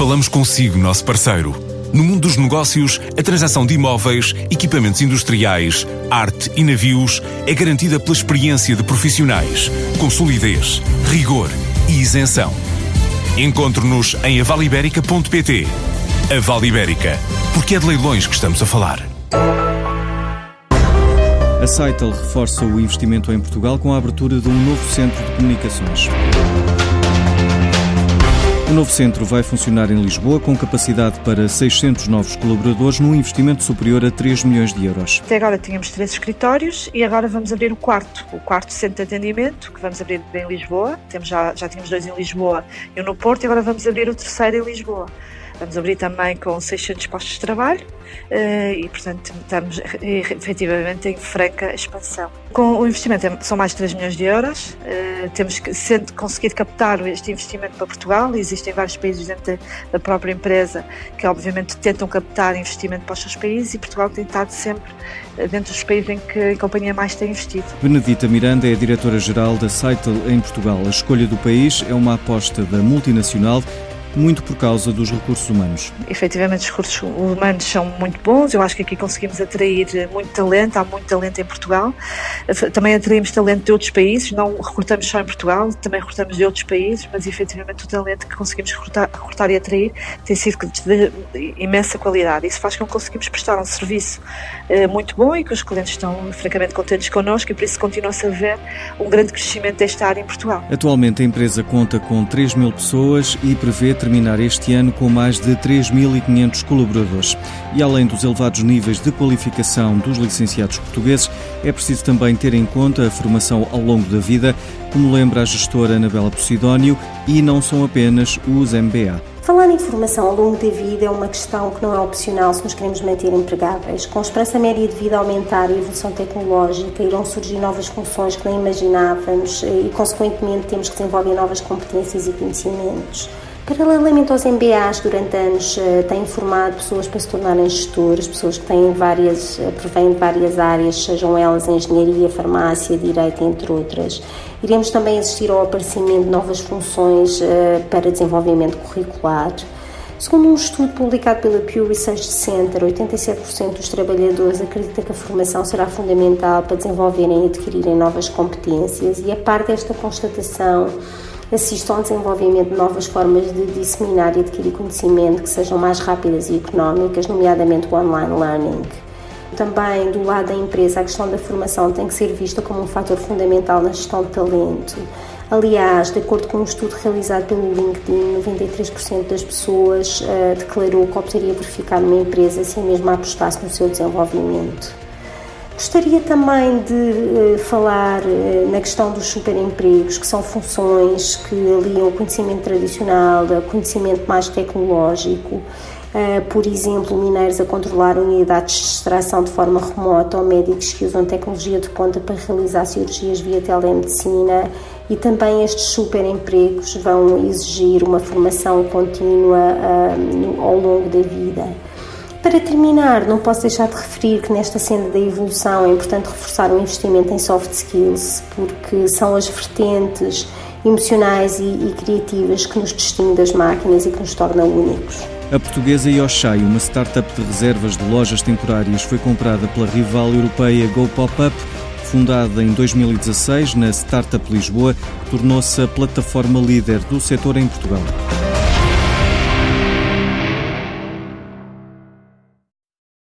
Falamos consigo, nosso parceiro. No mundo dos negócios, a transação de imóveis, equipamentos industriais, arte e navios é garantida pela experiência de profissionais, com solidez, rigor e isenção. Encontre-nos em avaliberica.pt. A Vale Ibérica, porque é de leilões que estamos a falar. A Saitel reforça o investimento em Portugal com a abertura de um novo centro de comunicações. O novo centro vai funcionar em Lisboa com capacidade para 600 novos colaboradores num investimento superior a 3 milhões de euros. Até agora tínhamos três escritórios e agora vamos abrir o quarto, o quarto centro de atendimento, que vamos abrir em Lisboa. Temos já, já tínhamos dois em Lisboa e um no Porto e agora vamos abrir o terceiro em Lisboa. Vamos abrir também com 600 postos de trabalho eh, e, portanto, estamos efetivamente em franca expansão. Com o investimento são mais de 3 milhões de euros. Eh, temos conseguido captar este investimento para Portugal, existem vários países dentro da própria empresa que, obviamente, tentam captar investimento para os seus países e Portugal tem estado sempre eh, dentro dos países em que a companhia mais tem investido. Benedita Miranda é a diretora-geral da Saitel em Portugal. A escolha do país é uma aposta da multinacional muito por causa dos recursos humanos. Efetivamente, os recursos humanos são muito bons. Eu acho que aqui conseguimos atrair muito talento, há muito talento em Portugal. Também atraímos talento de outros países, não recrutamos só em Portugal, também recrutamos de outros países, mas efetivamente o talento que conseguimos recrutar, recrutar e atrair tem sido de imensa qualidade. Isso faz com que conseguimos prestar um serviço eh, muito bom e que os clientes estão francamente contentes connosco e por isso continua-se a ver um grande crescimento desta área em Portugal. Atualmente a empresa conta com 3 mil pessoas e prevê terminar este ano com mais de 3.500 colaboradores. E além dos elevados níveis de qualificação dos licenciados portugueses, é preciso também ter em conta a formação ao longo da vida, como lembra a gestora Anabela Posidónio, e não são apenas os MBA. Falar em formação ao longo da vida é uma questão que não é opcional se nos queremos manter empregáveis. Com a esperança média de vida aumentar e a evolução tecnológica, irão surgir novas funções que nem imaginávamos e, consequentemente, temos que desenvolver novas competências e conhecimentos. Paralelamente aos MBAs, durante anos eh, têm formado pessoas para se tornarem gestores, pessoas que têm várias, eh, provêm de várias áreas, sejam elas engenharia, farmácia, direito, entre outras. Iremos também assistir ao aparecimento de novas funções eh, para desenvolvimento curricular. Segundo um estudo publicado pela Pew Research Center, 87% dos trabalhadores acreditam que a formação será fundamental para desenvolverem e adquirirem novas competências, e a par desta constatação, assistam ao desenvolvimento de novas formas de disseminar e adquirir conhecimento que sejam mais rápidas e económicas, nomeadamente o online learning. Também, do lado da empresa, a questão da formação tem que ser vista como um fator fundamental na gestão de talento. Aliás, de acordo com um estudo realizado pelo LinkedIn, 93% das pessoas uh, declarou que optaria por ficar numa empresa se a mesma apostasse no seu desenvolvimento. Gostaria também de uh, falar uh, na questão dos superempregos, que são funções que aliam o conhecimento tradicional ao conhecimento mais tecnológico. Uh, por exemplo, mineiros a controlar unidades de extração de forma remota ou médicos que usam tecnologia de ponta para realizar cirurgias via telemedicina e também estes superempregos vão exigir uma formação contínua ao longo da vida. Para terminar, não posso deixar de referir que nesta senda da evolução é importante reforçar o investimento em soft skills, porque são as vertentes emocionais e, e criativas que nos distinguem das máquinas e que nos tornam únicos. A portuguesa Yoshai, uma startup de reservas de lojas temporárias, foi comprada pela rival europeia Go Pop-Up. Fundada em 2016 na Startup Lisboa, tornou-se a plataforma líder do setor em Portugal.